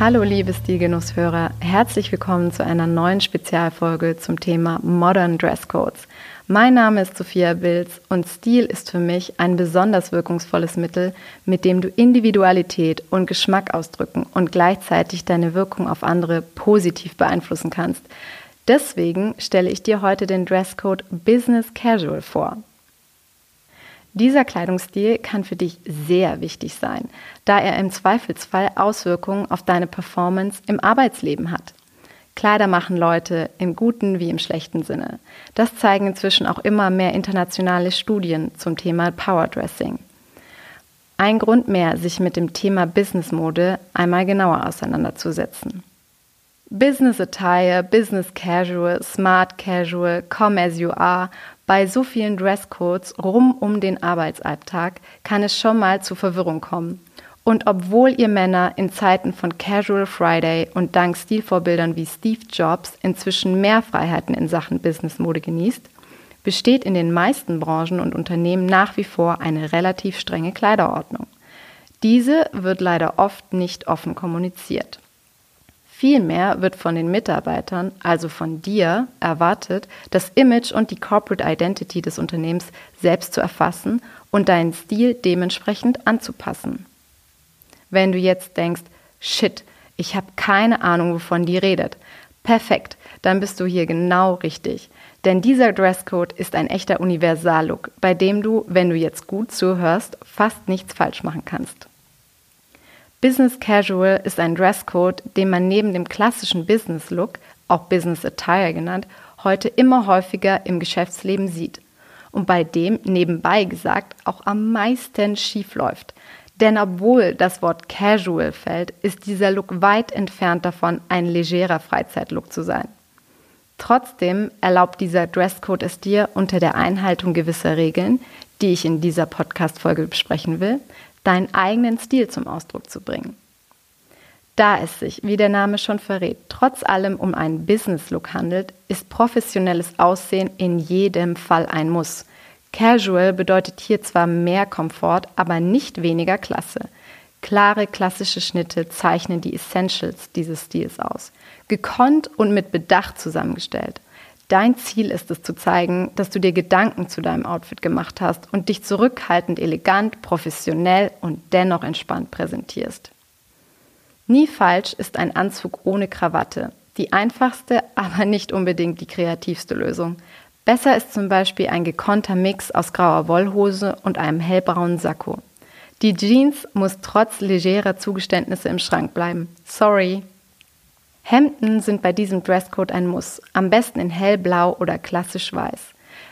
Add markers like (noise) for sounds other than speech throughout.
Hallo liebe Stilgenusshörer, herzlich willkommen zu einer neuen Spezialfolge zum Thema Modern Dresscodes. Mein Name ist Sophia Bilz und Stil ist für mich ein besonders wirkungsvolles Mittel, mit dem du Individualität und Geschmack ausdrücken und gleichzeitig deine Wirkung auf andere positiv beeinflussen kannst. Deswegen stelle ich dir heute den Dresscode Business Casual vor. Dieser Kleidungsstil kann für dich sehr wichtig sein, da er im Zweifelsfall Auswirkungen auf deine Performance im Arbeitsleben hat. Kleider machen Leute im guten wie im schlechten Sinne. Das zeigen inzwischen auch immer mehr internationale Studien zum Thema Powerdressing. Ein Grund mehr, sich mit dem Thema Businessmode einmal genauer auseinanderzusetzen. Business Attire, Business Casual, Smart Casual, Come as you are, bei so vielen Dresscodes rum um den Arbeitsalltag kann es schon mal zu Verwirrung kommen. Und obwohl ihr Männer in Zeiten von Casual Friday und dank Stilvorbildern wie Steve Jobs inzwischen mehr Freiheiten in Sachen Businessmode genießt, besteht in den meisten Branchen und Unternehmen nach wie vor eine relativ strenge Kleiderordnung. Diese wird leider oft nicht offen kommuniziert. Vielmehr wird von den Mitarbeitern, also von dir, erwartet, das Image und die Corporate Identity des Unternehmens selbst zu erfassen und deinen Stil dementsprechend anzupassen. Wenn du jetzt denkst, shit, ich habe keine Ahnung, wovon die redet, perfekt, dann bist du hier genau richtig. Denn dieser Dresscode ist ein echter Universallook, bei dem du, wenn du jetzt gut zuhörst, fast nichts falsch machen kannst. Business Casual ist ein Dresscode, den man neben dem klassischen Business Look, auch Business Attire genannt, heute immer häufiger im Geschäftsleben sieht und bei dem nebenbei gesagt auch am meisten schief läuft. Denn obwohl das Wort Casual fällt, ist dieser Look weit entfernt davon, ein legerer Freizeitlook zu sein. Trotzdem erlaubt dieser Dresscode es dir unter der Einhaltung gewisser Regeln, die ich in dieser Podcast-Folge besprechen will, deinen eigenen Stil zum Ausdruck zu bringen. Da es sich, wie der Name schon verrät, trotz allem um einen Business-Look handelt, ist professionelles Aussehen in jedem Fall ein Muss. Casual bedeutet hier zwar mehr Komfort, aber nicht weniger Klasse. Klare klassische Schnitte zeichnen die Essentials dieses Stils aus. Gekonnt und mit Bedacht zusammengestellt. Dein Ziel ist es zu zeigen, dass du dir Gedanken zu deinem Outfit gemacht hast und dich zurückhaltend elegant, professionell und dennoch entspannt präsentierst. Nie falsch ist ein Anzug ohne Krawatte. Die einfachste, (laughs) aber nicht unbedingt die kreativste Lösung. Besser ist zum Beispiel ein gekonnter Mix aus grauer Wollhose und einem hellbraunen Sakko. Die Jeans muss trotz legerer Zugeständnisse im Schrank bleiben. Sorry. Hemden sind bei diesem Dresscode ein Muss, am besten in hellblau oder klassisch weiß.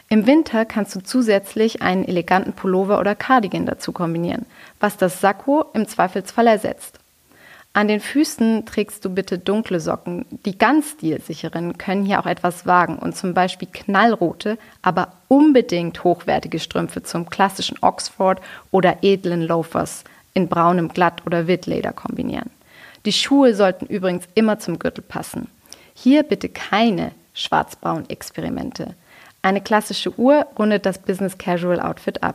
Im Winter kannst du zusätzlich einen eleganten Pullover oder Cardigan dazu kombinieren, was das Sakko im Zweifelsfall ersetzt. An den Füßen trägst du bitte dunkle Socken. Die ganz stilsicheren können hier auch etwas wagen und zum Beispiel knallrote, aber unbedingt hochwertige Strümpfe zum klassischen Oxford oder edlen Loafers in braunem Glatt- oder Wittleder kombinieren. Die Schuhe sollten übrigens immer zum Gürtel passen. Hier bitte keine schwarz-braun Experimente. Eine klassische Uhr rundet das Business Casual Outfit ab.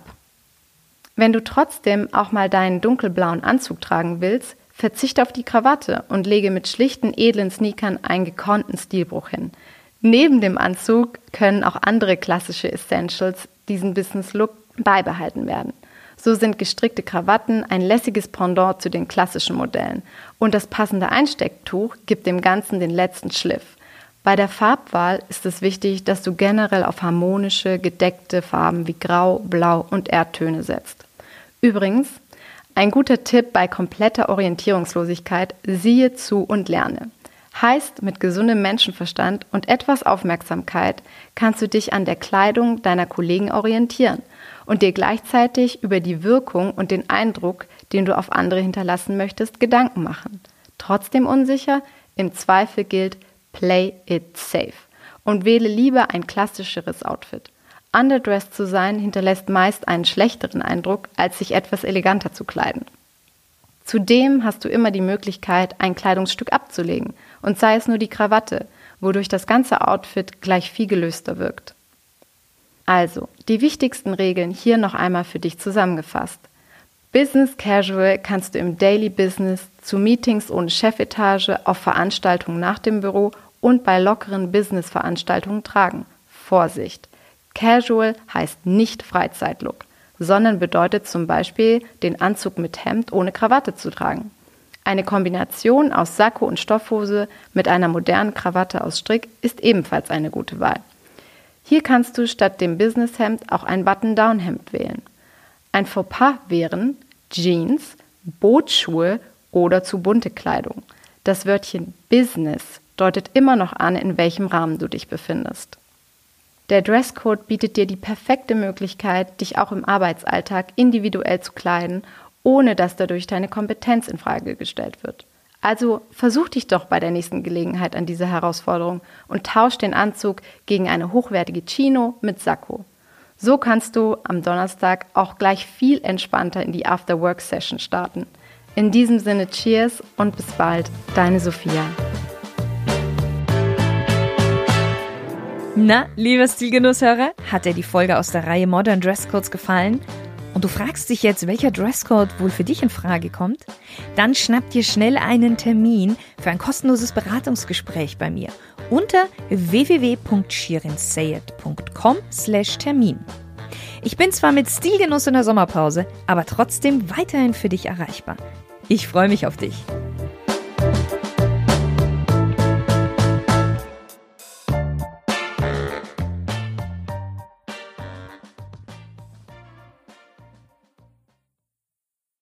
Wenn du trotzdem auch mal deinen dunkelblauen Anzug tragen willst, verzichte auf die Krawatte und lege mit schlichten, edlen Sneakern einen gekonnten Stilbruch hin. Neben dem Anzug können auch andere klassische Essentials diesen Business Look beibehalten werden. So sind gestrickte Krawatten ein lässiges Pendant zu den klassischen Modellen. Und das passende Einstecktuch gibt dem Ganzen den letzten Schliff. Bei der Farbwahl ist es wichtig, dass du generell auf harmonische, gedeckte Farben wie Grau, Blau und Erdtöne setzt. Übrigens, ein guter Tipp bei kompletter Orientierungslosigkeit, siehe zu und lerne. Heißt, mit gesundem Menschenverstand und etwas Aufmerksamkeit kannst du dich an der Kleidung deiner Kollegen orientieren und dir gleichzeitig über die Wirkung und den Eindruck, den du auf andere hinterlassen möchtest, Gedanken machen. Trotzdem unsicher? Im Zweifel gilt, play it safe und wähle lieber ein klassischeres Outfit. Underdressed zu sein hinterlässt meist einen schlechteren Eindruck, als sich etwas eleganter zu kleiden. Zudem hast du immer die Möglichkeit, ein Kleidungsstück abzulegen, und sei es nur die Krawatte, wodurch das ganze Outfit gleich viel gelöster wirkt. Also, die wichtigsten Regeln hier noch einmal für dich zusammengefasst. Business Casual kannst du im Daily Business, zu Meetings ohne Chefetage, auf Veranstaltungen nach dem Büro und bei lockeren Business-Veranstaltungen tragen. Vorsicht! Casual heißt nicht Freizeitlook, sondern bedeutet zum Beispiel, den Anzug mit Hemd ohne Krawatte zu tragen. Eine Kombination aus Sakko und Stoffhose mit einer modernen Krawatte aus Strick ist ebenfalls eine gute Wahl. Hier kannst du statt dem Businesshemd auch ein Button-Down-Hemd wählen. Ein Fauxpas wären Jeans, Bootsschuhe oder zu bunte Kleidung. Das Wörtchen Business deutet immer noch an, in welchem Rahmen du dich befindest. Der Dresscode bietet dir die perfekte Möglichkeit, dich auch im Arbeitsalltag individuell zu kleiden, ohne dass dadurch deine Kompetenz in Frage gestellt wird. Also versuch dich doch bei der nächsten Gelegenheit an diese Herausforderung und tausch den Anzug gegen eine hochwertige Chino mit Sakko. So kannst du am Donnerstag auch gleich viel entspannter in die After-Work-Session starten. In diesem Sinne, Cheers und bis bald, deine Sophia. Na, lieber Stilgenusshörer, hat dir die Folge aus der Reihe Modern Dresscodes gefallen? Und du fragst dich jetzt, welcher Dresscode wohl für dich in Frage kommt? Dann schnapp dir schnell einen Termin für ein kostenloses Beratungsgespräch bei mir unter www.shirinsayed.com/termin. Ich bin zwar mit Stilgenuss in der Sommerpause, aber trotzdem weiterhin für dich erreichbar. Ich freue mich auf dich.